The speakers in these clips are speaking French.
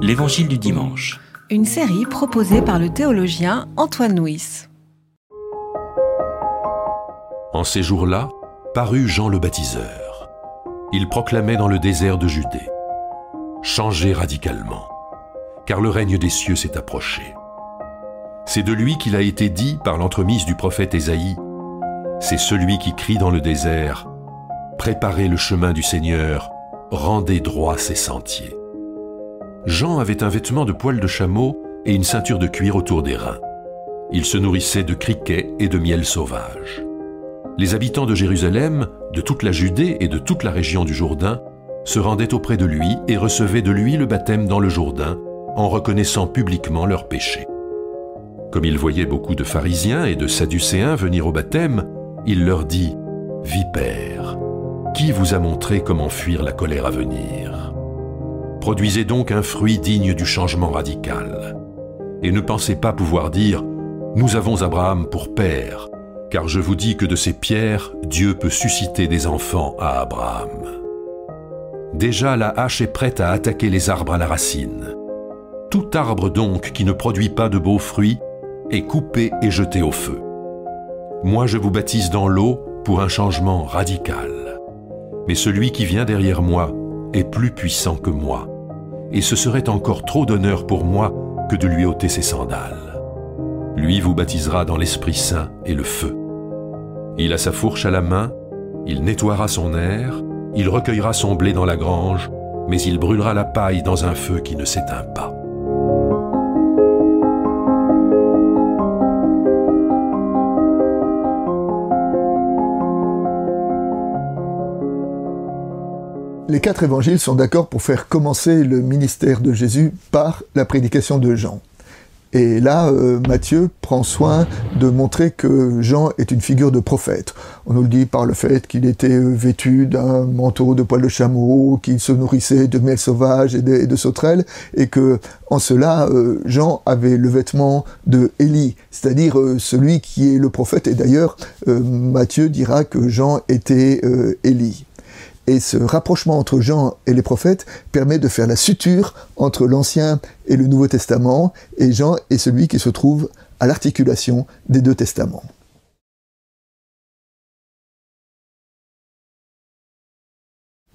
L'Évangile du dimanche. Une série proposée par le théologien Antoine Nuis. En ces jours-là, parut Jean le baptiseur. Il proclamait dans le désert de Judée Changez radicalement, car le règne des cieux s'est approché. C'est de lui qu'il a été dit par l'entremise du prophète Ésaïe C'est celui qui crie dans le désert Préparez le chemin du Seigneur, rendez droit ses sentiers. Jean avait un vêtement de poil de chameau et une ceinture de cuir autour des reins. Il se nourrissait de criquets et de miel sauvage. Les habitants de Jérusalem, de toute la Judée et de toute la région du Jourdain se rendaient auprès de lui et recevaient de lui le baptême dans le Jourdain en reconnaissant publiquement leurs péchés. Comme il voyait beaucoup de pharisiens et de sadducéens venir au baptême, il leur dit Vipère, qui vous a montré comment fuir la colère à venir? Produisez donc un fruit digne du changement radical. Et ne pensez pas pouvoir dire Nous avons Abraham pour père, car je vous dis que de ces pierres, Dieu peut susciter des enfants à Abraham. Déjà la hache est prête à attaquer les arbres à la racine. Tout arbre donc qui ne produit pas de beaux fruits est coupé et jeté au feu. Moi je vous baptise dans l'eau pour un changement radical mais celui qui vient derrière moi est plus puissant que moi, et ce serait encore trop d'honneur pour moi que de lui ôter ses sandales. Lui vous baptisera dans l'Esprit Saint et le feu. Il a sa fourche à la main, il nettoiera son air, il recueillera son blé dans la grange, mais il brûlera la paille dans un feu qui ne s'éteint pas. Les quatre évangiles sont d'accord pour faire commencer le ministère de Jésus par la prédication de Jean. Et là, euh, Matthieu prend soin de montrer que Jean est une figure de prophète. On nous le dit par le fait qu'il était euh, vêtu d'un manteau de poil de chameau, qu'il se nourrissait de miel sauvage et de, sauterelles, et que en cela, euh, Jean avait le vêtement de Élie, c'est-à-dire celui qui est le prophète. Et d'ailleurs, Matthieu dira que Jean était Élie. Et ce rapprochement entre Jean et les prophètes permet de faire la suture entre l'Ancien et le Nouveau Testament, et Jean est celui qui se trouve à l'articulation des deux testaments.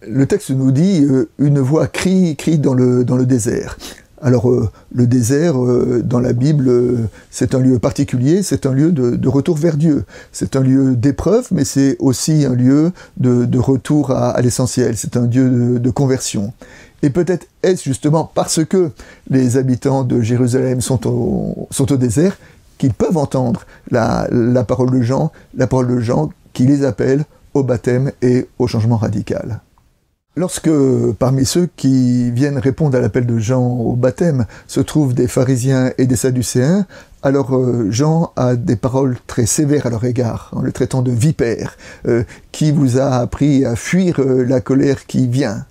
Le texte nous dit euh, une voix crie, crie dans le, dans le désert. Alors euh, le désert euh, dans la Bible, euh, c'est un lieu particulier, c'est un lieu de, retour vers Dieu. C'est un lieu d'épreuve, mais c'est aussi un lieu de, retour à, l'essentiel. C'est un lieu de, conversion. Et peut-être est-ce justement parce que les habitants de Jérusalem sont au, désert qu'ils peuvent entendre la parole de Jean, la parole de Jean qui les appelle au baptême et au changement radical. Lorsque parmi ceux qui viennent répondre à l'appel de Jean au baptême se trouvent des pharisiens et des sadducéens, alors euh, Jean a des paroles très sévères à leur égard, en le traitant de vipère, euh, qui vous a appris à fuir euh, la colère qui vient.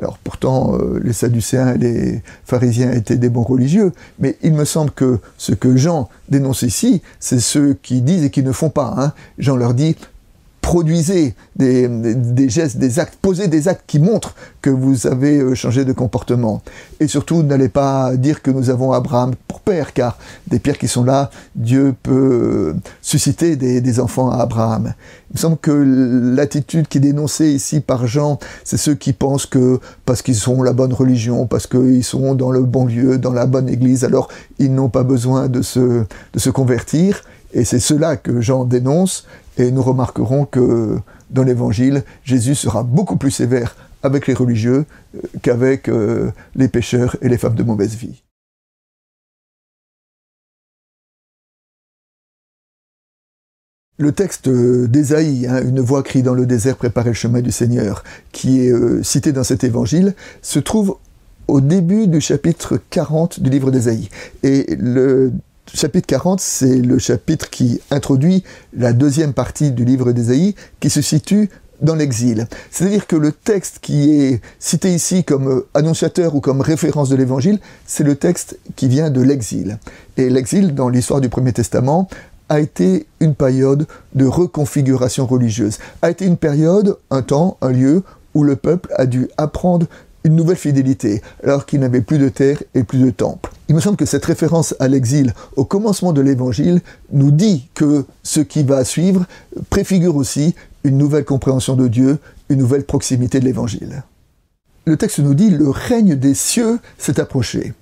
Alors pourtant, les Sadducéens et les pharisiens étaient des bons religieux, mais il me semble que ce que Jean dénonce ici, c'est ceux qui disent et qui ne font pas. Hein. Jean leur dit, produisez des, gestes, des actes, posez des actes qui montrent que vous avez euh, changé de comportement. Et surtout, n'allez pas dire que nous avons Abraham pour père, car des pierres qui sont là, Dieu peut euh, susciter des, enfants à Abraham. Il me semble que l'attitude qui est dénoncée ici par Jean, c'est ceux qui pensent que parce qu'ils sont la bonne religion, parce qu'ils sont dans le bon lieu, dans la bonne église, alors ils n'ont pas besoin de se, de se convertir. Et c'est cela que Jean dénonce, et nous remarquerons que dans l'Évangile, Jésus sera beaucoup plus sévère avec les religieux euh, qu'avec euh, les pécheurs et les femmes de mauvaise vie. Le texte d'Ésaïe, hein, une voix crie dans le désert, préparez le chemin du Seigneur, qui est euh, cité dans cet évangile, se trouve au début du chapitre 40 du livre d'Ésaïe. Et le chapitre 40, c'est le chapitre qui introduit la deuxième partie du livre d'Ésaïe, qui se situe dans l'exil. C'est-à-dire que le texte qui est cité ici comme annonciateur ou comme référence de l'évangile, c'est le texte qui vient de l'exil. Et l'exil, dans l'histoire du Premier Testament, a été une période de reconfiguration religieuse, a été une période, un temps, un lieu où le peuple a dû apprendre une nouvelle fidélité, alors qu'il n'avait plus de terre et plus de temple. Il me semble que cette référence à l'exil au commencement de l'évangile nous dit que ce qui va suivre préfigure aussi une nouvelle compréhension de Dieu, une nouvelle proximité de l'évangile. Le texte nous dit le règne des cieux s'est approché.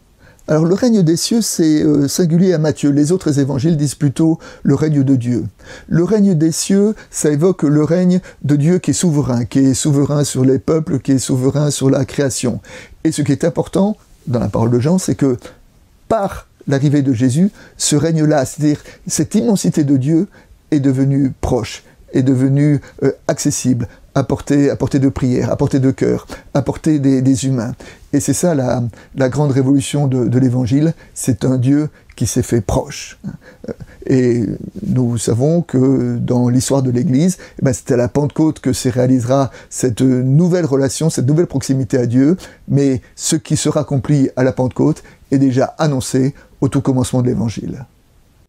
Alors le règne des cieux, c'est euh, singulier à Matthieu. Les autres évangiles disent plutôt le règne de Dieu. Le règne des cieux, ça évoque le règne de Dieu qui est souverain, qui est souverain sur les peuples, qui est souverain sur la création. Et ce qui est important dans la parole de Jean, c'est que par l'arrivée de Jésus, ce règne-là, c'est-à-dire cette immensité de Dieu, est devenue proche, est devenue euh, accessible, à portée, de prière, à portée de cœur, à des, humains. Et c'est ça la, grande révolution de, l'Évangile, c'est un Dieu qui s'est fait proche. Et nous savons que dans l'histoire de l'Église, eh ben c'est à la Pentecôte que se réalisera cette nouvelle relation, cette nouvelle proximité à Dieu, mais ce qui sera accompli à la Pentecôte est déjà annoncé au tout commencement de l'Évangile.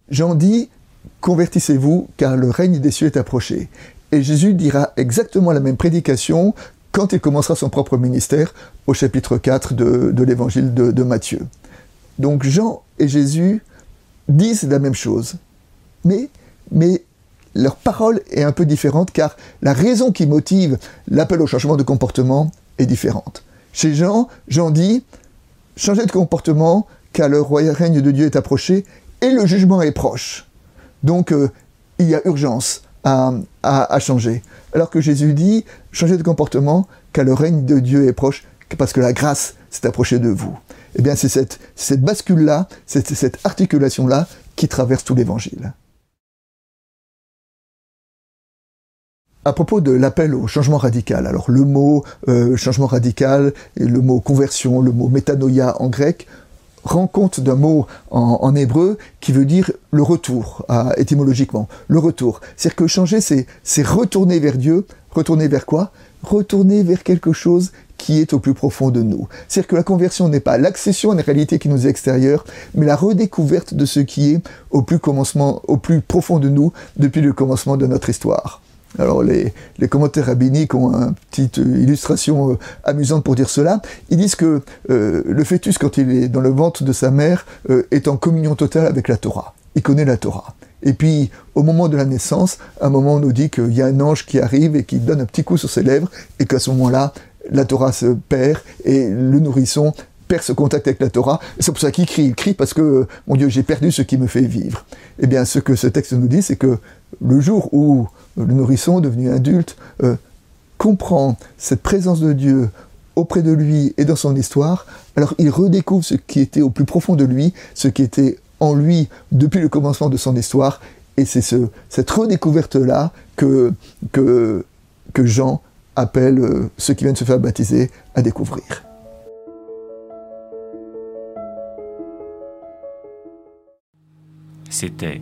Jean dit, convertissez-vous car le règne des cieux est approché. Et Jésus dira exactement la même prédication quand il commencera son propre ministère au chapitre 4 de, l'évangile de, Matthieu. Donc Jean et Jésus disent la même chose, mais, leur parole est un peu différente car la raison qui motive l'appel au changement de comportement est différente. Chez Jean, Jean dit Changez de comportement car le règne de Dieu est approché et le jugement est proche. Donc euh, il y a urgence à, changer. Alors que Jésus dit, changez de comportement, car le règne de Dieu est proche, parce que la grâce s'est approchée de vous. Eh bien, c'est cette, bascule-là, c'est cette articulation-là qui traverse tout l'évangile. à propos de l'appel au changement radical. Alors le mot euh, changement radical, et le mot conversion, le mot métanoïa en grec rend compte d'un mot en, hébreu qui veut dire le retour, étymologiquement, le retour. C'est-à-dire que changer, c'est retourner vers Dieu. Retourner vers quoi? Retourner vers quelque chose qui est au plus profond de nous. C'est-à-dire que la conversion n'est pas l'accession à une réalité qui nous est extérieure, mais la redécouverte de ce qui est au plus, commencement, au plus profond de nous depuis le commencement de notre histoire. Alors les, commentaires rabbiniques ont une petite illustration euh, amusante pour dire cela. Ils disent que euh, le fœtus, quand il est dans le ventre de sa mère, euh, est en communion totale avec la Torah. Il connaît la Torah. Et puis, au moment de la naissance, un moment on nous dit qu'il y a un ange qui arrive et qui donne un petit coup sur ses lèvres, et qu'à ce moment-là, la Torah se perd et le nourrisson perd ce contact avec la Torah. C'est pour ça qu'il crie. Il crie parce que, mon Dieu, j'ai perdu ce qui me fait vivre. Eh bien, ce que ce texte nous dit, c'est que le jour où le nourrisson, devenu adulte, euh, comprend cette présence de Dieu auprès de lui et dans son histoire, alors il redécouvre ce qui était au plus profond de lui, ce qui était en lui depuis le commencement de son histoire, et c'est ce, cette redécouverte-là que Jean appelle euh, ceux qui viennent se faire baptiser à découvrir. C'était